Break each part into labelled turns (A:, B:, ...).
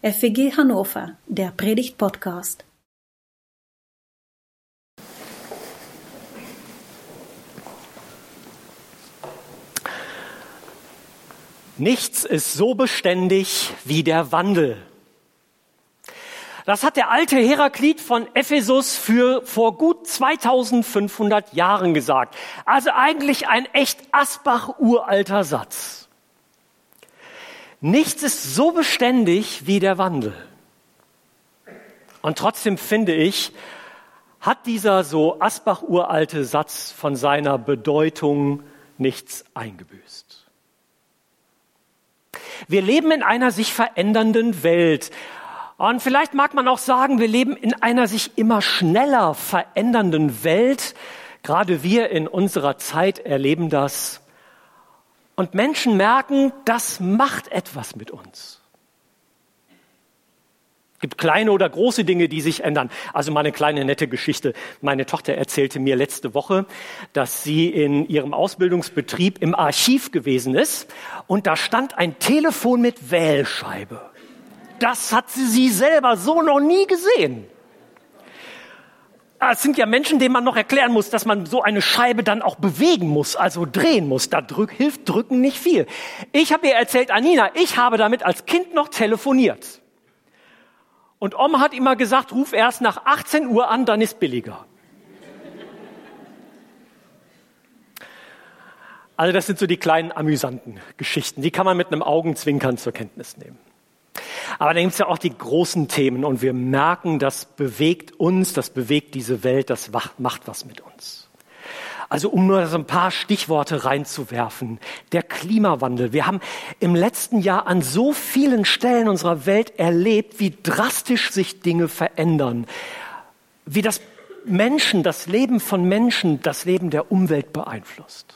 A: FEG Hannover, der Predigt-Podcast.
B: Nichts ist so beständig wie der Wandel. Das hat der alte Heraklit von Ephesus für vor gut 2500 Jahren gesagt. Also eigentlich ein echt Asbach-uralter Satz. Nichts ist so beständig wie der Wandel. Und trotzdem finde ich, hat dieser so Asbach-uralte Satz von seiner Bedeutung nichts eingebüßt. Wir leben in einer sich verändernden Welt. Und vielleicht mag man auch sagen, wir leben in einer sich immer schneller verändernden Welt. Gerade wir in unserer Zeit erleben das. Und Menschen merken, das macht etwas mit uns. Es gibt kleine oder große Dinge, die sich ändern. Also mal eine kleine nette Geschichte. Meine Tochter erzählte mir letzte Woche, dass sie in ihrem Ausbildungsbetrieb im Archiv gewesen ist und da stand ein Telefon mit Wählscheibe. Das hat sie selber so noch nie gesehen. Ah, es sind ja Menschen, denen man noch erklären muss, dass man so eine Scheibe dann auch bewegen muss, also drehen muss. Da drück, hilft Drücken nicht viel. Ich habe ihr erzählt, Anina, ich habe damit als Kind noch telefoniert. Und Oma hat immer gesagt, ruf erst nach 18 Uhr an, dann ist billiger. Also das sind so die kleinen amüsanten Geschichten. Die kann man mit einem Augenzwinkern zur Kenntnis nehmen. Aber da gibt es ja auch die großen Themen und wir merken, das bewegt uns, das bewegt diese Welt, das macht was mit uns. Also um nur so ein paar Stichworte reinzuwerfen. Der Klimawandel. Wir haben im letzten Jahr an so vielen Stellen unserer Welt erlebt, wie drastisch sich Dinge verändern. Wie das Menschen, das Leben von Menschen, das Leben der Umwelt beeinflusst.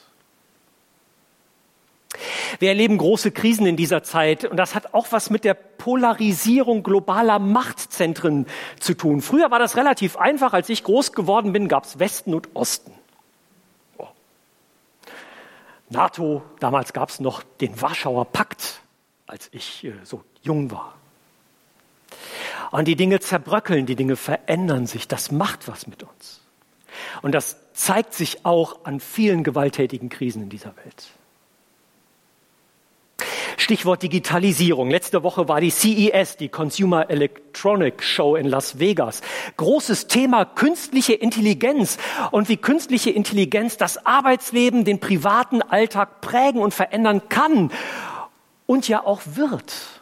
B: Wir erleben große Krisen in dieser Zeit und das hat auch was mit der Polarisierung globaler Machtzentren zu tun. Früher war das relativ einfach. Als ich groß geworden bin, gab es Westen und Osten. Oh. NATO, damals gab es noch den Warschauer Pakt, als ich äh, so jung war. Und die Dinge zerbröckeln, die Dinge verändern sich. Das macht was mit uns. Und das zeigt sich auch an vielen gewalttätigen Krisen in dieser Welt. Stichwort Digitalisierung. Letzte Woche war die CES, die Consumer Electronic Show in Las Vegas. Großes Thema künstliche Intelligenz und wie künstliche Intelligenz das Arbeitsleben, den privaten Alltag prägen und verändern kann und ja auch wird.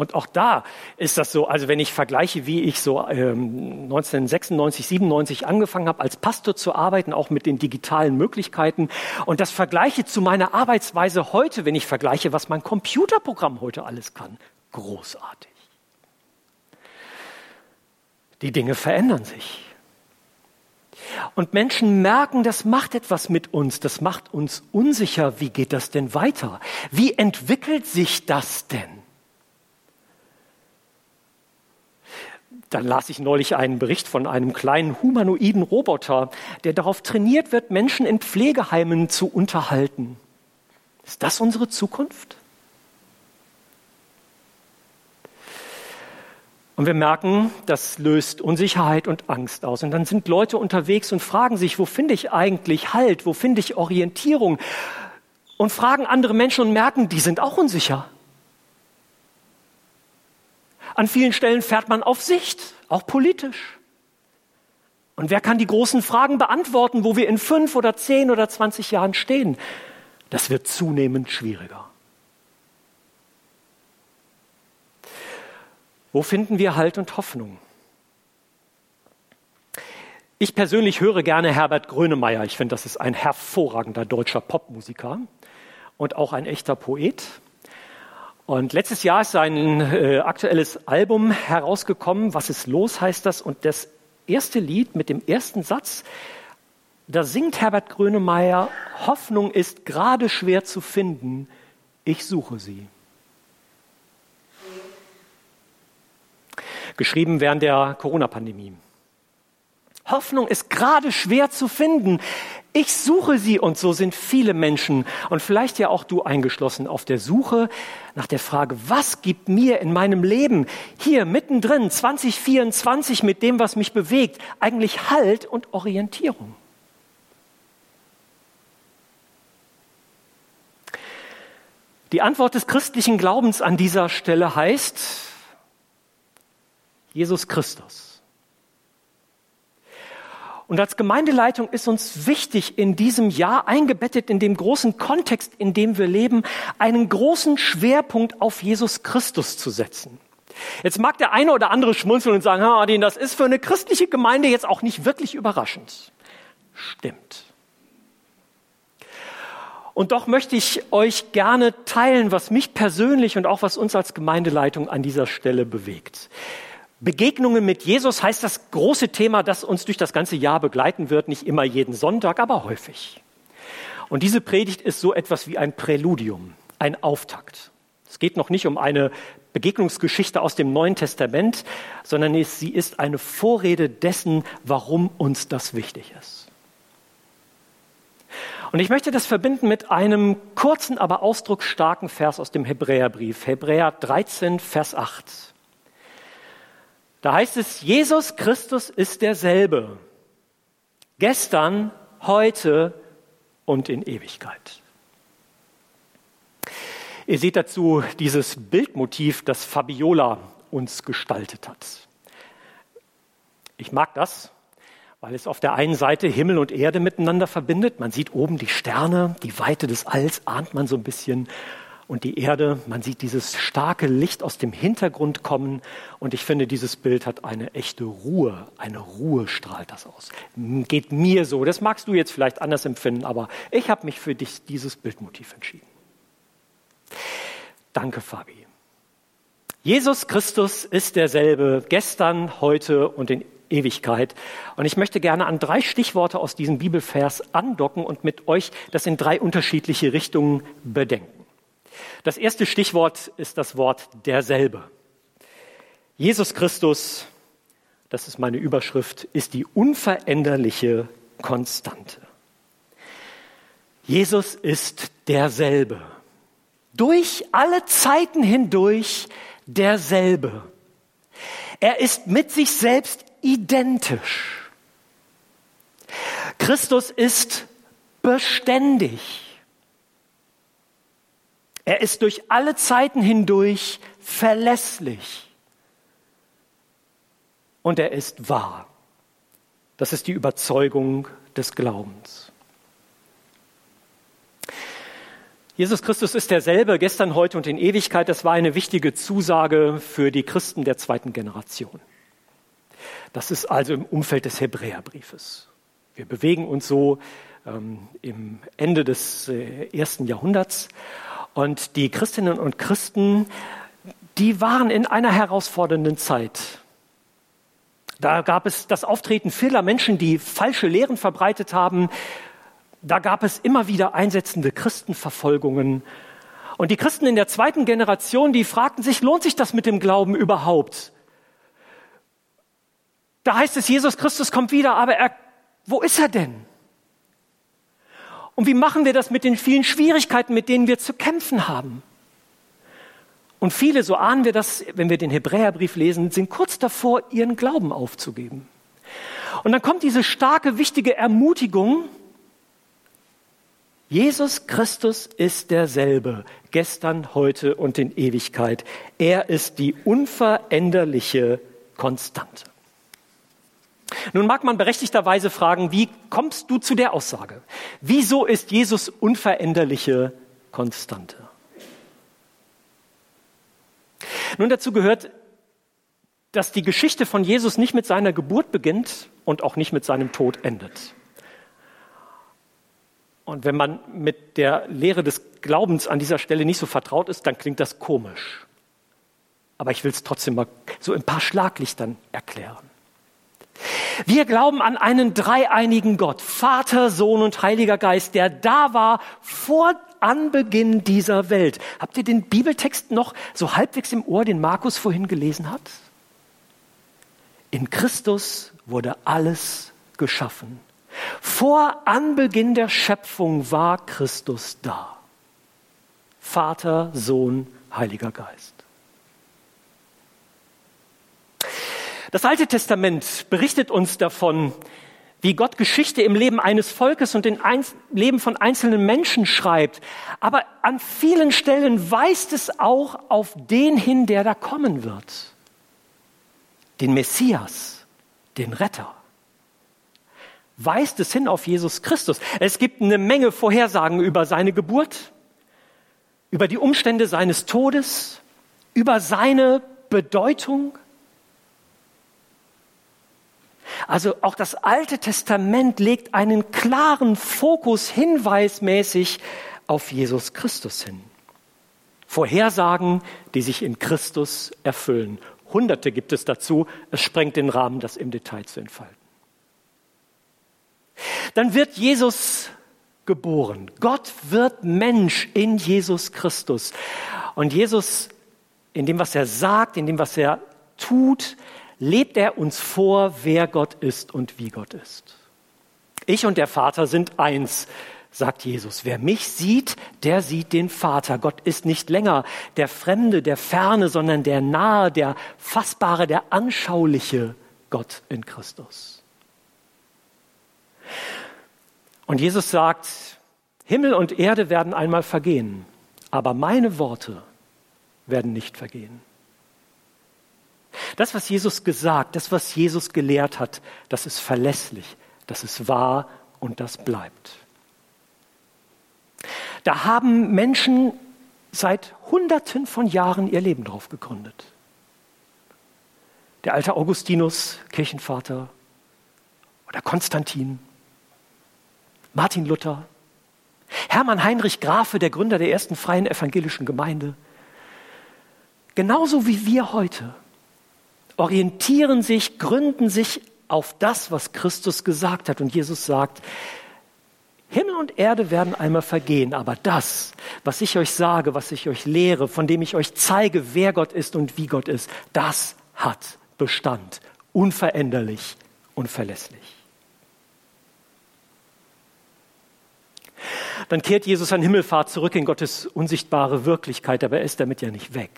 B: Und auch da ist das so, also wenn ich vergleiche, wie ich so ähm, 1996, 97 angefangen habe, als Pastor zu arbeiten, auch mit den digitalen Möglichkeiten, und das vergleiche zu meiner Arbeitsweise heute, wenn ich vergleiche, was mein Computerprogramm heute alles kann, großartig. Die Dinge verändern sich. Und Menschen merken, das macht etwas mit uns, das macht uns unsicher. Wie geht das denn weiter? Wie entwickelt sich das denn? Dann las ich neulich einen Bericht von einem kleinen humanoiden Roboter, der darauf trainiert wird, Menschen in Pflegeheimen zu unterhalten. Ist das unsere Zukunft? Und wir merken, das löst Unsicherheit und Angst aus. Und dann sind Leute unterwegs und fragen sich, wo finde ich eigentlich Halt? Wo finde ich Orientierung? Und fragen andere Menschen und merken, die sind auch unsicher. An vielen Stellen fährt man auf Sicht, auch politisch. Und wer kann die großen Fragen beantworten, wo wir in fünf oder zehn oder zwanzig Jahren stehen? Das wird zunehmend schwieriger. Wo finden wir Halt und Hoffnung? Ich persönlich höre gerne Herbert Grönemeyer. Ich finde, das ist ein hervorragender deutscher Popmusiker und auch ein echter Poet. Und letztes Jahr ist sein äh, aktuelles Album herausgekommen. Was ist los, heißt das. Und das erste Lied mit dem ersten Satz, da singt Herbert Grönemeyer, Hoffnung ist gerade schwer zu finden, ich suche sie. Geschrieben während der Corona-Pandemie. Hoffnung ist gerade schwer zu finden. Ich suche sie und so sind viele Menschen und vielleicht ja auch du eingeschlossen auf der Suche nach der Frage, was gibt mir in meinem Leben hier mittendrin 2024 mit dem, was mich bewegt, eigentlich Halt und Orientierung? Die Antwort des christlichen Glaubens an dieser Stelle heißt Jesus Christus. Und als Gemeindeleitung ist uns wichtig, in diesem Jahr eingebettet in dem großen Kontext, in dem wir leben, einen großen Schwerpunkt auf Jesus Christus zu setzen. Jetzt mag der eine oder andere schmunzeln und sagen, ah, das ist für eine christliche Gemeinde jetzt auch nicht wirklich überraschend. Stimmt. Und doch möchte ich euch gerne teilen, was mich persönlich und auch was uns als Gemeindeleitung an dieser Stelle bewegt. Begegnungen mit Jesus heißt das große Thema, das uns durch das ganze Jahr begleiten wird, nicht immer jeden Sonntag, aber häufig. Und diese Predigt ist so etwas wie ein Präludium, ein Auftakt. Es geht noch nicht um eine Begegnungsgeschichte aus dem Neuen Testament, sondern sie ist eine Vorrede dessen, warum uns das wichtig ist. Und ich möchte das verbinden mit einem kurzen, aber ausdrucksstarken Vers aus dem Hebräerbrief, Hebräer 13, Vers 8. Da heißt es, Jesus Christus ist derselbe. Gestern, heute und in Ewigkeit. Ihr seht dazu dieses Bildmotiv, das Fabiola uns gestaltet hat. Ich mag das, weil es auf der einen Seite Himmel und Erde miteinander verbindet. Man sieht oben die Sterne, die Weite des Alls ahnt man so ein bisschen und die Erde. Man sieht dieses starke Licht aus dem Hintergrund kommen und ich finde, dieses Bild hat eine echte Ruhe. Eine Ruhe strahlt das aus. Geht mir so. Das magst du jetzt vielleicht anders empfinden, aber ich habe mich für dich dieses Bildmotiv entschieden. Danke, Fabi. Jesus Christus ist derselbe gestern, heute und in Ewigkeit. Und ich möchte gerne an drei Stichworte aus diesem Bibelvers andocken und mit euch das in drei unterschiedliche Richtungen bedenken. Das erste Stichwort ist das Wort derselbe. Jesus Christus, das ist meine Überschrift, ist die unveränderliche Konstante. Jesus ist derselbe. Durch alle Zeiten hindurch derselbe. Er ist mit sich selbst identisch. Christus ist beständig. Er ist durch alle Zeiten hindurch verlässlich. Und er ist wahr. Das ist die Überzeugung des Glaubens. Jesus Christus ist derselbe gestern, heute und in Ewigkeit. Das war eine wichtige Zusage für die Christen der zweiten Generation. Das ist also im Umfeld des Hebräerbriefes. Wir bewegen uns so ähm, im Ende des äh, ersten Jahrhunderts und die Christinnen und Christen, die waren in einer herausfordernden Zeit. Da gab es das Auftreten vieler Menschen, die falsche Lehren verbreitet haben. Da gab es immer wieder einsetzende Christenverfolgungen. Und die Christen in der zweiten Generation, die fragten sich, lohnt sich das mit dem Glauben überhaupt? Da heißt es, Jesus Christus kommt wieder, aber er, wo ist er denn? Und wie machen wir das mit den vielen Schwierigkeiten, mit denen wir zu kämpfen haben? Und viele, so ahnen wir das, wenn wir den Hebräerbrief lesen, sind kurz davor, ihren Glauben aufzugeben. Und dann kommt diese starke, wichtige Ermutigung, Jesus Christus ist derselbe, gestern, heute und in Ewigkeit. Er ist die unveränderliche Konstante. Nun mag man berechtigterweise fragen, wie kommst du zu der Aussage? Wieso ist Jesus unveränderliche Konstante? Nun dazu gehört, dass die Geschichte von Jesus nicht mit seiner Geburt beginnt und auch nicht mit seinem Tod endet. Und wenn man mit der Lehre des Glaubens an dieser Stelle nicht so vertraut ist, dann klingt das komisch. Aber ich will es trotzdem mal so ein paar Schlaglichtern erklären. Wir glauben an einen dreieinigen Gott, Vater, Sohn und Heiliger Geist, der da war vor Anbeginn dieser Welt. Habt ihr den Bibeltext noch so halbwegs im Ohr, den Markus vorhin gelesen hat? In Christus wurde alles geschaffen. Vor Anbeginn der Schöpfung war Christus da. Vater, Sohn, Heiliger Geist. Das Alte Testament berichtet uns davon, wie Gott Geschichte im Leben eines Volkes und im Leben von einzelnen Menschen schreibt. Aber an vielen Stellen weist es auch auf den hin, der da kommen wird. Den Messias, den Retter. Weist es hin auf Jesus Christus. Es gibt eine Menge Vorhersagen über seine Geburt, über die Umstände seines Todes, über seine Bedeutung. Also auch das Alte Testament legt einen klaren Fokus hinweismäßig auf Jesus Christus hin. Vorhersagen, die sich in Christus erfüllen. Hunderte gibt es dazu. Es sprengt den Rahmen, das im Detail zu entfalten. Dann wird Jesus geboren. Gott wird Mensch in Jesus Christus. Und Jesus, in dem, was er sagt, in dem, was er tut, lebt er uns vor, wer Gott ist und wie Gott ist. Ich und der Vater sind eins, sagt Jesus. Wer mich sieht, der sieht den Vater. Gott ist nicht länger der Fremde, der Ferne, sondern der Nahe, der Fassbare, der Anschauliche Gott in Christus. Und Jesus sagt, Himmel und Erde werden einmal vergehen, aber meine Worte werden nicht vergehen. Das, was Jesus gesagt, das, was Jesus gelehrt hat, das ist verlässlich, das ist wahr und das bleibt. Da haben Menschen seit Hunderten von Jahren ihr Leben drauf gegründet. Der alte Augustinus, Kirchenvater, oder Konstantin, Martin Luther, Hermann Heinrich Grafe, der Gründer der ersten freien evangelischen Gemeinde. Genauso wie wir heute orientieren sich, gründen sich auf das, was Christus gesagt hat. Und Jesus sagt, Himmel und Erde werden einmal vergehen, aber das, was ich euch sage, was ich euch lehre, von dem ich euch zeige, wer Gott ist und wie Gott ist, das hat Bestand, unveränderlich und verlässlich. Dann kehrt Jesus an Himmelfahrt zurück in Gottes unsichtbare Wirklichkeit, aber er ist damit ja nicht weg.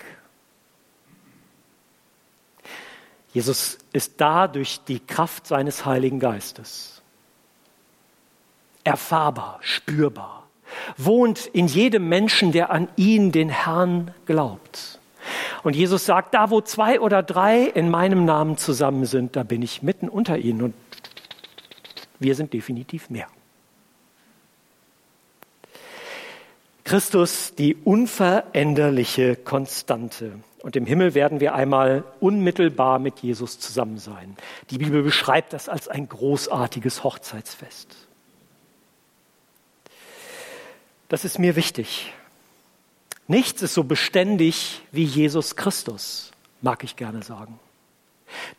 B: Jesus ist da durch die Kraft seines Heiligen Geistes. Erfahrbar, spürbar, wohnt in jedem Menschen, der an ihn, den Herrn, glaubt. Und Jesus sagt, da wo zwei oder drei in meinem Namen zusammen sind, da bin ich mitten unter ihnen und wir sind definitiv mehr. Christus, die unveränderliche Konstante. Und im Himmel werden wir einmal unmittelbar mit Jesus zusammen sein. Die Bibel beschreibt das als ein großartiges Hochzeitsfest. Das ist mir wichtig. Nichts ist so beständig wie Jesus Christus, mag ich gerne sagen.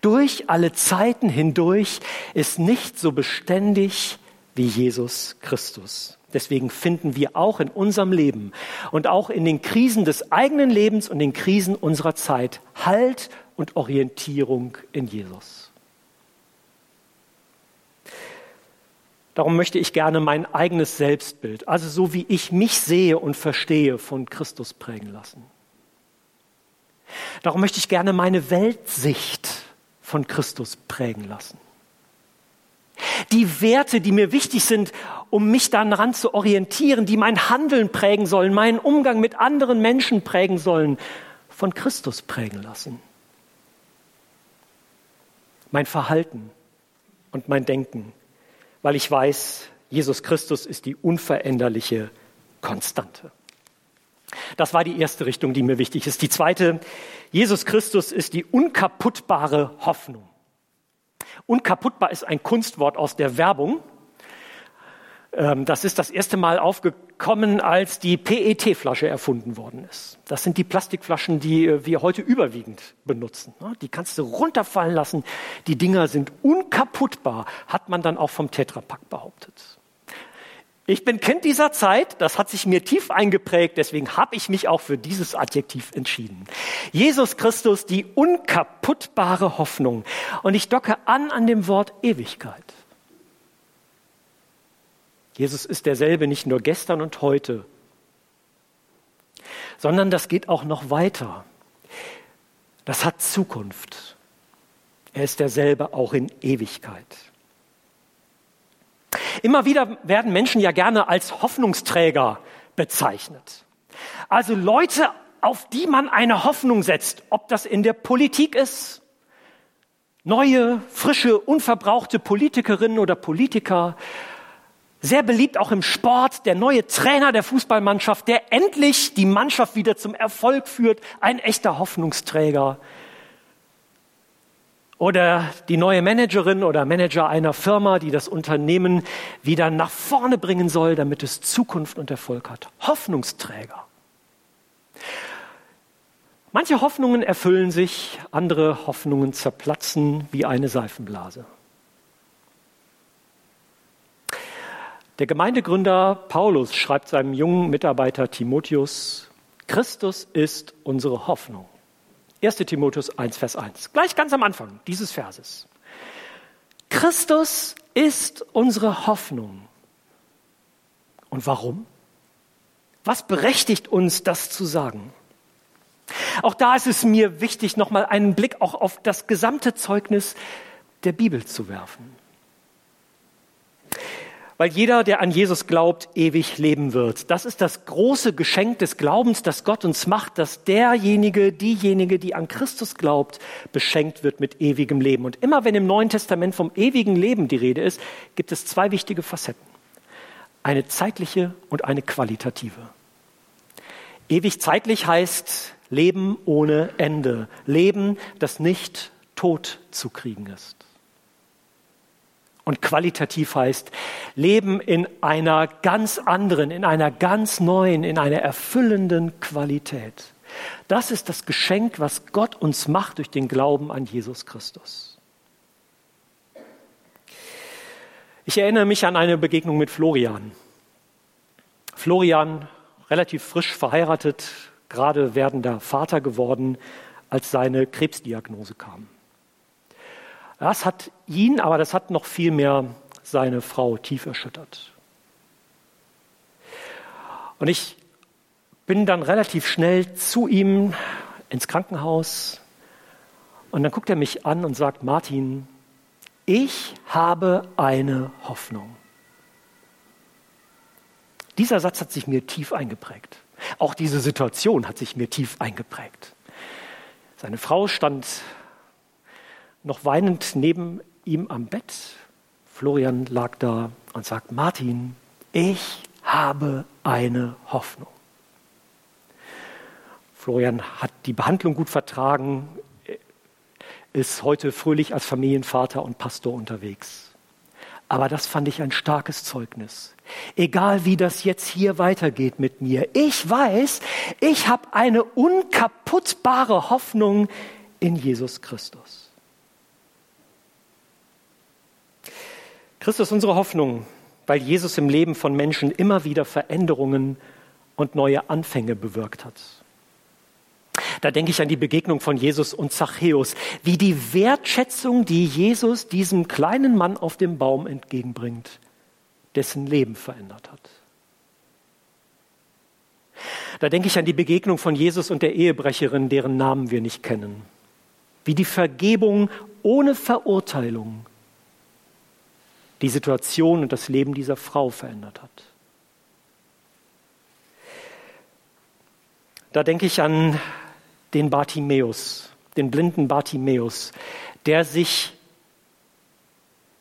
B: Durch alle Zeiten hindurch ist nichts so beständig wie Jesus Christus. Deswegen finden wir auch in unserem Leben und auch in den Krisen des eigenen Lebens und den Krisen unserer Zeit Halt und Orientierung in Jesus. Darum möchte ich gerne mein eigenes Selbstbild, also so wie ich mich sehe und verstehe, von Christus prägen lassen. Darum möchte ich gerne meine Weltsicht von Christus prägen lassen. Die Werte, die mir wichtig sind, um mich daran zu orientieren, die mein Handeln prägen sollen, meinen Umgang mit anderen Menschen prägen sollen, von Christus prägen lassen. Mein Verhalten und mein Denken, weil ich weiß, Jesus Christus ist die unveränderliche Konstante. Das war die erste Richtung, die mir wichtig ist. Die zweite, Jesus Christus ist die unkaputtbare Hoffnung. Unkaputtbar ist ein Kunstwort aus der Werbung. Ähm, das ist das erste Mal aufgekommen, als die PET-Flasche erfunden worden ist. Das sind die Plastikflaschen, die äh, wir heute überwiegend benutzen. Die kannst du runterfallen lassen. Die Dinger sind unkaputtbar, hat man dann auch vom Tetrapack behauptet. Ich bin Kind dieser Zeit, das hat sich mir tief eingeprägt, deswegen habe ich mich auch für dieses Adjektiv entschieden. Jesus Christus, die unkaputtbare Hoffnung. Und ich docke an an dem Wort Ewigkeit. Jesus ist derselbe nicht nur gestern und heute, sondern das geht auch noch weiter. Das hat Zukunft. Er ist derselbe auch in Ewigkeit. Immer wieder werden Menschen ja gerne als Hoffnungsträger bezeichnet. Also Leute, auf die man eine Hoffnung setzt, ob das in der Politik ist, neue, frische, unverbrauchte Politikerinnen oder Politiker, sehr beliebt auch im Sport, der neue Trainer der Fußballmannschaft, der endlich die Mannschaft wieder zum Erfolg führt, ein echter Hoffnungsträger. Oder die neue Managerin oder Manager einer Firma, die das Unternehmen wieder nach vorne bringen soll, damit es Zukunft und Erfolg hat. Hoffnungsträger. Manche Hoffnungen erfüllen sich, andere Hoffnungen zerplatzen wie eine Seifenblase. Der Gemeindegründer Paulus schreibt seinem jungen Mitarbeiter Timotheus, Christus ist unsere Hoffnung. 1 Timotheus 1, Vers 1. Gleich ganz am Anfang dieses Verses. Christus ist unsere Hoffnung. Und warum? Was berechtigt uns, das zu sagen? Auch da ist es mir wichtig, nochmal einen Blick auch auf das gesamte Zeugnis der Bibel zu werfen weil jeder, der an Jesus glaubt, ewig leben wird. Das ist das große Geschenk des Glaubens, das Gott uns macht, dass derjenige, diejenige, die an Christus glaubt, beschenkt wird mit ewigem Leben. Und immer wenn im Neuen Testament vom ewigen Leben die Rede ist, gibt es zwei wichtige Facetten. Eine zeitliche und eine qualitative. Ewig zeitlich heißt Leben ohne Ende. Leben, das nicht tot zu kriegen ist. Und qualitativ heißt Leben in einer ganz anderen, in einer ganz neuen, in einer erfüllenden Qualität. Das ist das Geschenk, was Gott uns macht durch den Glauben an Jesus Christus. Ich erinnere mich an eine Begegnung mit Florian. Florian, relativ frisch verheiratet, gerade werdender Vater geworden, als seine Krebsdiagnose kam. Das hat ihn, aber das hat noch viel mehr seine Frau tief erschüttert. Und ich bin dann relativ schnell zu ihm ins Krankenhaus und dann guckt er mich an und sagt, Martin, ich habe eine Hoffnung. Dieser Satz hat sich mir tief eingeprägt. Auch diese Situation hat sich mir tief eingeprägt. Seine Frau stand noch weinend neben ihm am Bett. Florian lag da und sagt, Martin, ich habe eine Hoffnung. Florian hat die Behandlung gut vertragen, ist heute fröhlich als Familienvater und Pastor unterwegs. Aber das fand ich ein starkes Zeugnis. Egal wie das jetzt hier weitergeht mit mir, ich weiß, ich habe eine unkaputtbare Hoffnung in Jesus Christus. Christus ist unsere Hoffnung, weil Jesus im Leben von Menschen immer wieder Veränderungen und neue Anfänge bewirkt hat. Da denke ich an die Begegnung von Jesus und Zachäus, wie die Wertschätzung, die Jesus diesem kleinen Mann auf dem Baum entgegenbringt, dessen Leben verändert hat. Da denke ich an die Begegnung von Jesus und der Ehebrecherin, deren Namen wir nicht kennen, wie die Vergebung ohne Verurteilung die Situation und das Leben dieser Frau verändert hat. Da denke ich an den Bartimäus, den blinden Bartimäus, der sich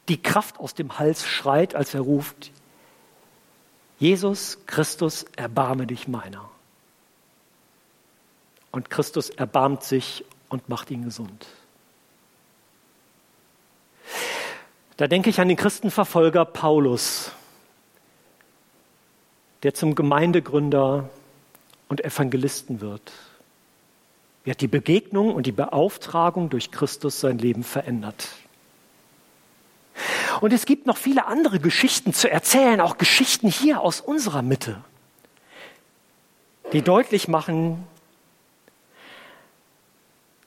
B: die Kraft aus dem Hals schreit, als er ruft, Jesus Christus, erbarme dich meiner. Und Christus erbarmt sich und macht ihn gesund. Da denke ich an den Christenverfolger Paulus, der zum Gemeindegründer und Evangelisten wird. Er hat die Begegnung und die Beauftragung durch Christus sein Leben verändert. Und es gibt noch viele andere Geschichten zu erzählen, auch Geschichten hier aus unserer Mitte, die deutlich machen,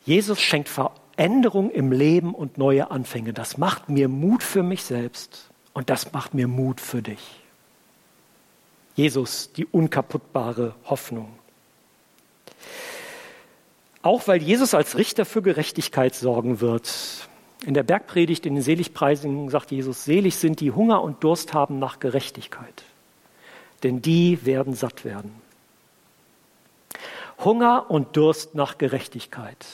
B: Jesus schenkt Änderung im Leben und neue Anfänge. Das macht mir Mut für mich selbst und das macht mir Mut für dich. Jesus, die unkaputtbare Hoffnung. Auch weil Jesus als Richter für Gerechtigkeit sorgen wird. In der Bergpredigt, in den Seligpreisungen sagt Jesus, selig sind die Hunger und Durst haben nach Gerechtigkeit, denn die werden satt werden. Hunger und Durst nach Gerechtigkeit.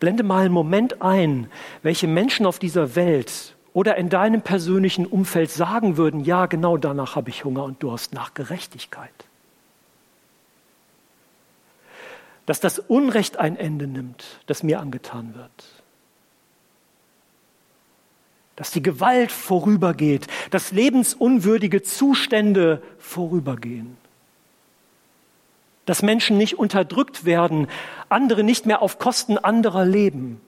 B: Blende mal einen Moment ein, welche Menschen auf dieser Welt oder in deinem persönlichen Umfeld sagen würden, ja, genau danach habe ich Hunger und Durst nach Gerechtigkeit. Dass das Unrecht ein Ende nimmt, das mir angetan wird. Dass die Gewalt vorübergeht, dass lebensunwürdige Zustände vorübergehen dass Menschen nicht unterdrückt werden, andere nicht mehr auf Kosten anderer leben.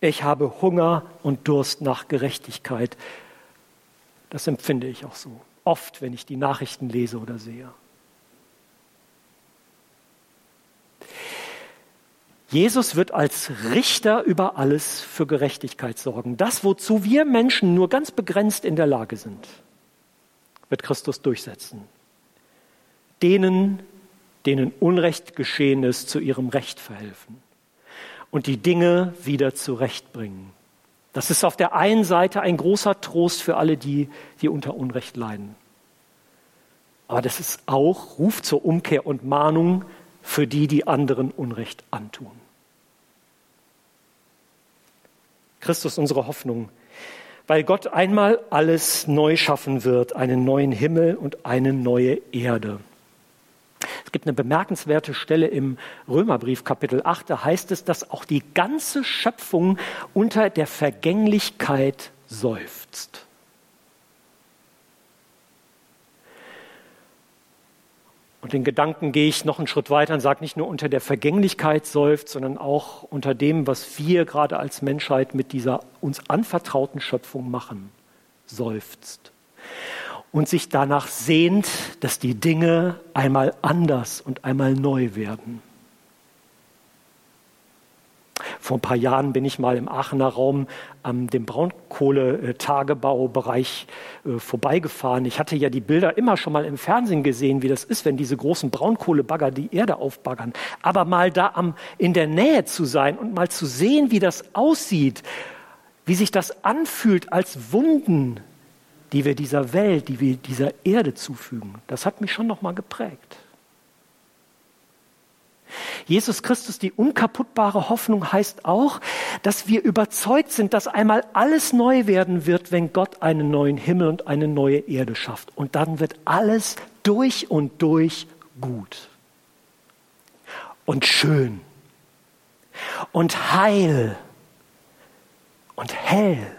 B: Ich habe Hunger und Durst nach Gerechtigkeit. Das empfinde ich auch so, oft, wenn ich die Nachrichten lese oder sehe. Jesus wird als Richter über alles für Gerechtigkeit sorgen. Das, wozu wir Menschen nur ganz begrenzt in der Lage sind, wird Christus durchsetzen. Denen, denen Unrecht geschehen ist, zu ihrem Recht verhelfen und die Dinge wieder zurechtbringen. Das ist auf der einen Seite ein großer Trost für alle die, die unter Unrecht leiden. Aber das ist auch Ruf zur Umkehr und Mahnung für die, die anderen Unrecht antun. Christus unsere Hoffnung, weil Gott einmal alles neu schaffen wird, einen neuen Himmel und eine neue Erde. Es gibt eine bemerkenswerte Stelle im Römerbrief Kapitel 8, da heißt es, dass auch die ganze Schöpfung unter der Vergänglichkeit seufzt. Und den Gedanken gehe ich noch einen Schritt weiter und sage nicht nur unter der Vergänglichkeit seufzt, sondern auch unter dem, was wir gerade als Menschheit mit dieser uns anvertrauten Schöpfung machen, seufzt und sich danach sehnt, dass die Dinge einmal anders und einmal neu werden. Vor ein paar Jahren bin ich mal im Aachener Raum an dem Braunkohletagebaubereich äh, vorbeigefahren. Ich hatte ja die Bilder immer schon mal im Fernsehen gesehen, wie das ist, wenn diese großen Braunkohlebagger die Erde aufbaggern. Aber mal da am, in der Nähe zu sein und mal zu sehen, wie das aussieht, wie sich das anfühlt als Wunden, die wir dieser Welt, die wir dieser Erde zufügen, das hat mich schon noch mal geprägt. Jesus Christus, die unkaputtbare Hoffnung heißt auch, dass wir überzeugt sind, dass einmal alles neu werden wird, wenn Gott einen neuen Himmel und eine neue Erde schafft. Und dann wird alles durch und durch gut und schön und heil und hell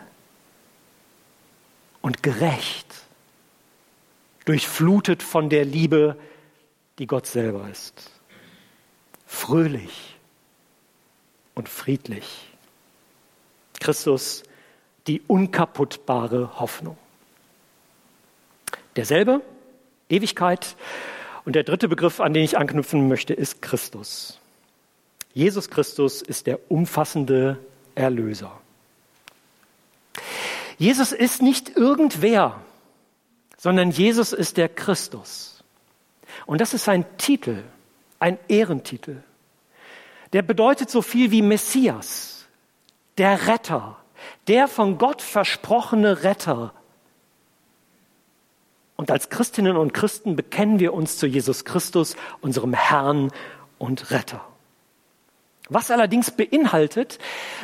B: und gerecht, durchflutet von der Liebe, die Gott selber ist, fröhlich und friedlich. Christus, die unkaputtbare Hoffnung. Derselbe, Ewigkeit. Und der dritte Begriff, an den ich anknüpfen möchte, ist Christus. Jesus Christus ist der umfassende Erlöser. Jesus ist nicht irgendwer, sondern Jesus ist der Christus. Und das ist ein Titel, ein Ehrentitel. Der bedeutet so viel wie Messias, der Retter, der von Gott versprochene Retter. Und als Christinnen und Christen bekennen wir uns zu Jesus Christus, unserem Herrn und Retter. Was allerdings beinhaltet,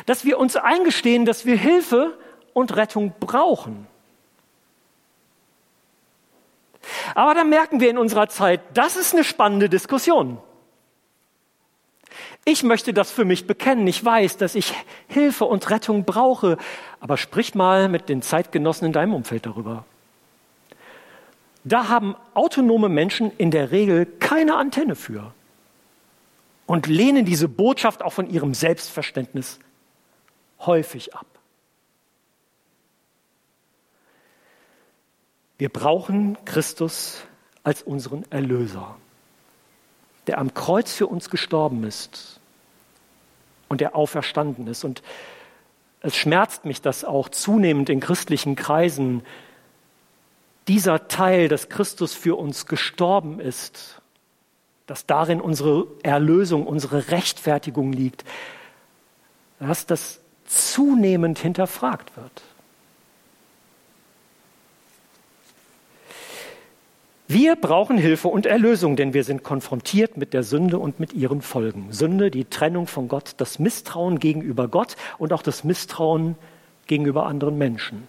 B: dass wir uns eingestehen, dass wir Hilfe und Rettung brauchen. Aber da merken wir in unserer Zeit, das ist eine spannende Diskussion. Ich möchte das für mich bekennen. Ich weiß, dass ich Hilfe und Rettung brauche. Aber sprich mal mit den Zeitgenossen in deinem Umfeld darüber. Da haben autonome Menschen in der Regel keine Antenne für und lehnen diese Botschaft auch von ihrem Selbstverständnis häufig ab. Wir brauchen Christus als unseren Erlöser, der am Kreuz für uns gestorben ist und der auferstanden ist. Und es schmerzt mich, dass auch zunehmend in christlichen Kreisen dieser Teil, dass Christus für uns gestorben ist, dass darin unsere Erlösung, unsere Rechtfertigung liegt, dass das zunehmend hinterfragt wird. Wir brauchen Hilfe und Erlösung, denn wir sind konfrontiert mit der Sünde und mit ihren Folgen. Sünde, die Trennung von Gott, das Misstrauen gegenüber Gott und auch das Misstrauen gegenüber anderen Menschen.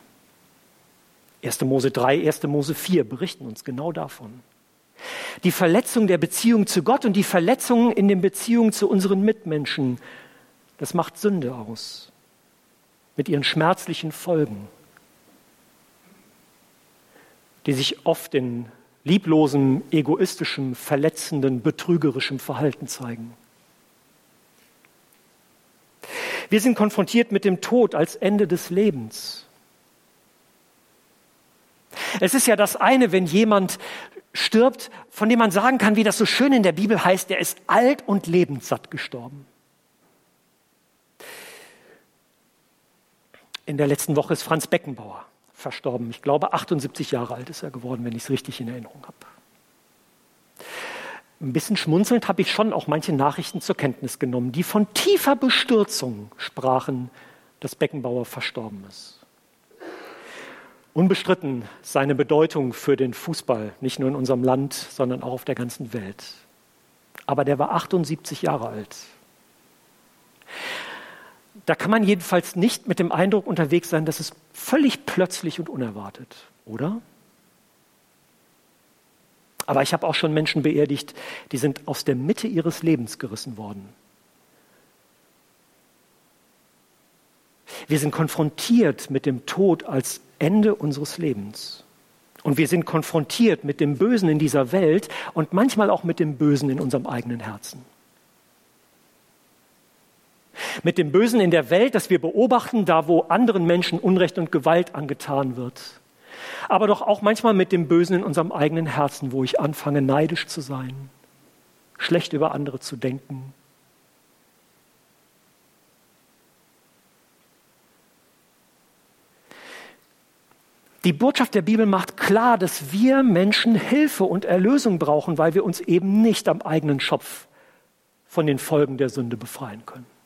B: 1. Mose 3, 1. Mose 4 berichten uns genau davon. Die Verletzung der Beziehung zu Gott und die Verletzung in den Beziehungen zu unseren Mitmenschen, das macht Sünde aus. Mit ihren schmerzlichen Folgen, die sich oft in lieblosem, egoistischem, verletzenden, betrügerischem Verhalten zeigen. Wir sind konfrontiert mit dem Tod als Ende des Lebens. Es ist ja das eine, wenn jemand stirbt, von dem man sagen kann, wie das so schön in der Bibel heißt, der ist alt und lebenssatt gestorben. In der letzten Woche ist Franz Beckenbauer verstorben. Ich glaube, 78 Jahre alt ist er geworden, wenn ich es richtig in Erinnerung habe. Ein bisschen schmunzelnd habe ich schon auch manche Nachrichten zur Kenntnis genommen, die von tiefer Bestürzung sprachen, dass Beckenbauer verstorben ist. Unbestritten seine Bedeutung für den Fußball, nicht nur in unserem Land, sondern auch auf der ganzen Welt. Aber der war 78 Jahre alt. Da kann man jedenfalls nicht mit dem Eindruck unterwegs sein, dass es völlig plötzlich und unerwartet, oder? Aber ich habe auch schon Menschen beerdigt, die sind aus der Mitte ihres Lebens gerissen worden. Wir sind konfrontiert mit dem Tod als Ende unseres Lebens. Und wir sind konfrontiert mit dem Bösen in dieser Welt und manchmal auch mit dem Bösen in unserem eigenen Herzen. Mit dem Bösen in der Welt, das wir beobachten, da wo anderen Menschen Unrecht und Gewalt angetan wird. Aber doch auch manchmal mit dem Bösen in unserem eigenen Herzen, wo ich anfange, neidisch zu sein, schlecht über andere zu denken. Die Botschaft der Bibel macht klar, dass wir Menschen Hilfe und Erlösung brauchen, weil wir uns eben nicht am eigenen Schopf von den Folgen der Sünde befreien können.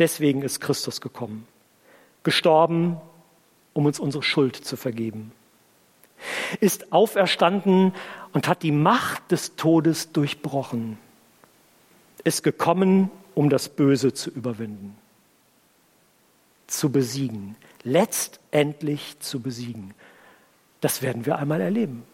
B: Deswegen ist Christus gekommen, gestorben, um uns unsere Schuld zu vergeben, ist auferstanden und hat die Macht des Todes durchbrochen, ist gekommen, um das Böse zu überwinden, zu besiegen, letztendlich zu besiegen. Das werden wir einmal erleben.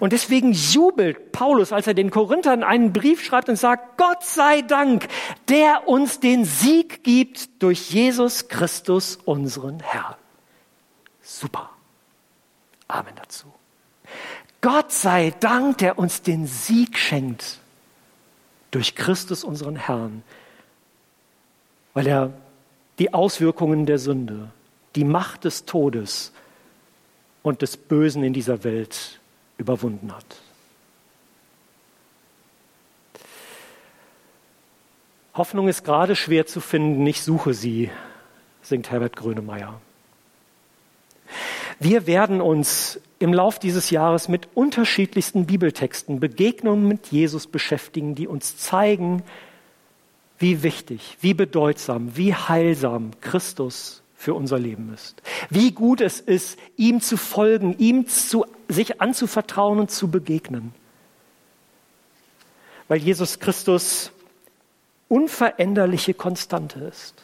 B: Und deswegen jubelt Paulus, als er den Korinthern einen Brief schreibt und sagt, Gott sei Dank, der uns den Sieg gibt durch Jesus Christus, unseren Herrn. Super. Amen dazu. Gott sei Dank, der uns den Sieg schenkt durch Christus, unseren Herrn, weil er die Auswirkungen der Sünde, die Macht des Todes und des Bösen in dieser Welt überwunden hat. Hoffnung ist gerade schwer zu finden, ich suche sie, singt Herbert Grönemeyer. Wir werden uns im Lauf dieses Jahres mit unterschiedlichsten Bibeltexten, Begegnungen mit Jesus beschäftigen, die uns zeigen, wie wichtig, wie bedeutsam, wie heilsam Christus für unser Leben ist. Wie gut es ist, ihm zu folgen, ihm zu, sich anzuvertrauen und zu begegnen. Weil Jesus Christus unveränderliche Konstante ist,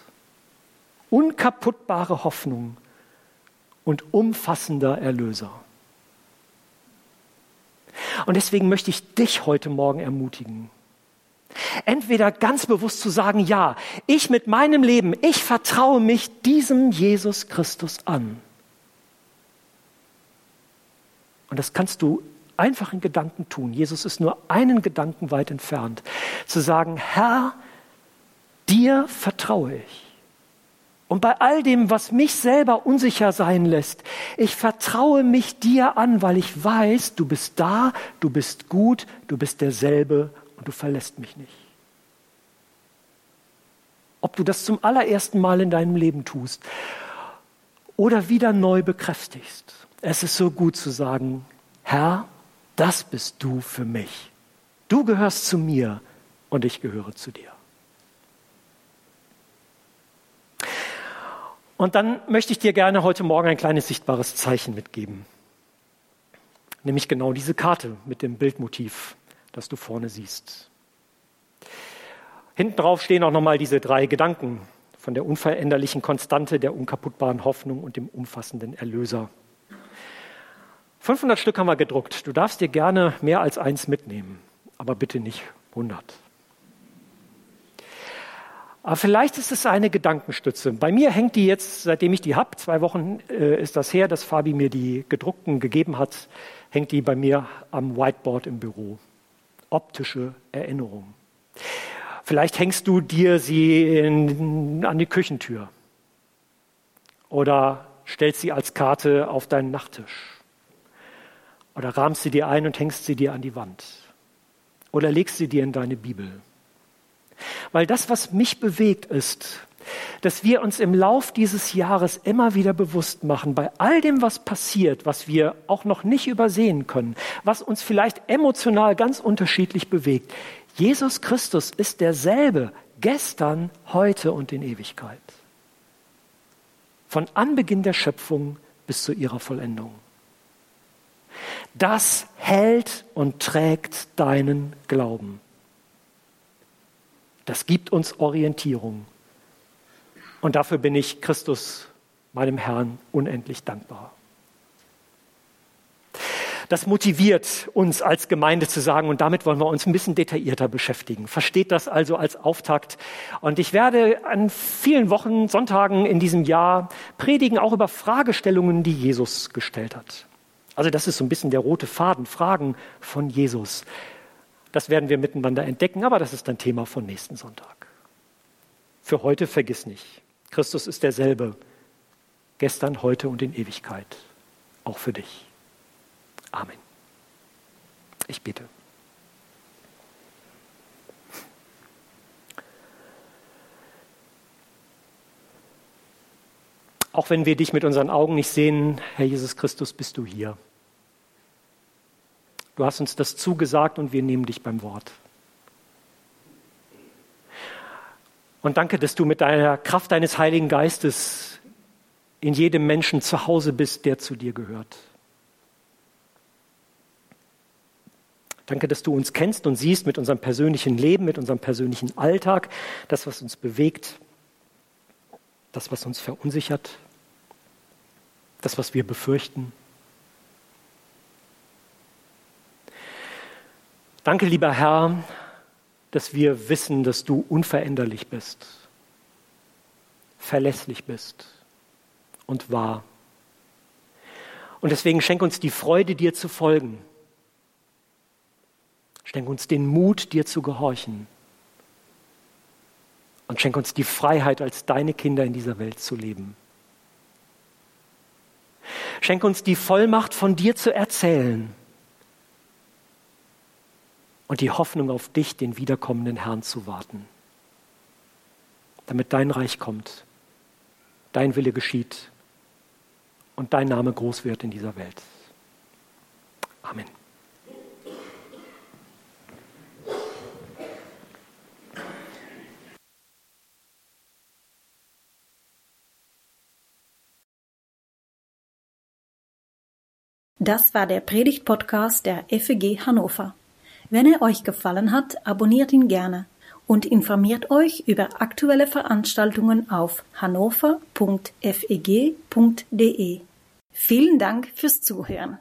B: unkaputtbare Hoffnung und umfassender Erlöser. Und deswegen möchte ich dich heute Morgen ermutigen, Entweder ganz bewusst zu sagen, ja, ich mit meinem Leben, ich vertraue mich diesem Jesus Christus an. Und das kannst du einfach in Gedanken tun. Jesus ist nur einen Gedanken weit entfernt. Zu sagen, Herr, dir vertraue ich. Und bei all dem, was mich selber unsicher sein lässt, ich vertraue mich dir an, weil ich weiß, du bist da, du bist gut, du bist derselbe und du verlässt mich nicht. Ob du das zum allerersten Mal in deinem Leben tust oder wieder neu bekräftigst. Es ist so gut zu sagen, Herr, das bist du für mich. Du gehörst zu mir und ich gehöre zu dir. Und dann möchte ich dir gerne heute Morgen ein kleines sichtbares Zeichen mitgeben. Nämlich genau diese Karte mit dem Bildmotiv, das du vorne siehst. Hinten drauf stehen auch nochmal diese drei Gedanken von der unveränderlichen Konstante, der unkaputtbaren Hoffnung und dem umfassenden Erlöser. 500 Stück haben wir gedruckt. Du darfst dir gerne mehr als eins mitnehmen, aber bitte nicht 100. Aber vielleicht ist es eine Gedankenstütze. Bei mir hängt die jetzt, seitdem ich die habe, zwei Wochen äh, ist das her, dass Fabi mir die gedruckten gegeben hat, hängt die bei mir am Whiteboard im Büro. Optische Erinnerung. Vielleicht hängst du dir sie in, an die Küchentür oder stellst sie als Karte auf deinen Nachttisch oder rahmst sie dir ein und hängst sie dir an die Wand oder legst sie dir in deine Bibel. Weil das, was mich bewegt, ist, dass wir uns im Lauf dieses Jahres immer wieder bewusst machen, bei all dem, was passiert, was wir auch noch nicht übersehen können, was uns vielleicht emotional ganz unterschiedlich bewegt, Jesus Christus ist derselbe gestern, heute und in Ewigkeit. Von Anbeginn der Schöpfung bis zu ihrer Vollendung. Das hält und trägt deinen Glauben. Das gibt uns Orientierung. Und dafür bin ich Christus, meinem Herrn, unendlich dankbar. Das motiviert uns als Gemeinde zu sagen, und damit wollen wir uns ein bisschen detaillierter beschäftigen. Versteht das also als Auftakt. Und ich werde an vielen Wochen, Sonntagen in diesem Jahr predigen, auch über Fragestellungen, die Jesus gestellt hat. Also das ist so ein bisschen der rote Faden, Fragen von Jesus. Das werden wir miteinander entdecken, aber das ist ein Thema von nächsten Sonntag. Für heute vergiss nicht, Christus ist derselbe, gestern, heute und in Ewigkeit, auch für dich. Amen. Ich bitte. Auch wenn wir dich mit unseren Augen nicht sehen, Herr Jesus Christus, bist du hier. Du hast uns das zugesagt und wir nehmen dich beim Wort. Und danke, dass du mit deiner Kraft deines Heiligen Geistes in jedem Menschen zu Hause bist, der zu dir gehört. Danke, dass du uns kennst und siehst mit unserem persönlichen Leben, mit unserem persönlichen Alltag, das, was uns bewegt, das, was uns verunsichert, das, was wir befürchten. Danke, lieber Herr, dass wir wissen, dass du unveränderlich bist, verlässlich bist und wahr. Und deswegen schenk uns die Freude, dir zu folgen Schenk uns den Mut, dir zu gehorchen. Und schenk uns die Freiheit, als deine Kinder in dieser Welt zu leben. Schenk uns die Vollmacht, von dir zu erzählen. Und die Hoffnung auf dich, den wiederkommenden Herrn zu warten. Damit dein Reich kommt, dein Wille geschieht und dein Name groß wird in dieser Welt. Amen.
A: Das war der Predigt-Podcast der FEG Hannover. Wenn er euch gefallen hat, abonniert ihn gerne und informiert euch über aktuelle Veranstaltungen auf hannover.feg.de. Vielen Dank fürs Zuhören.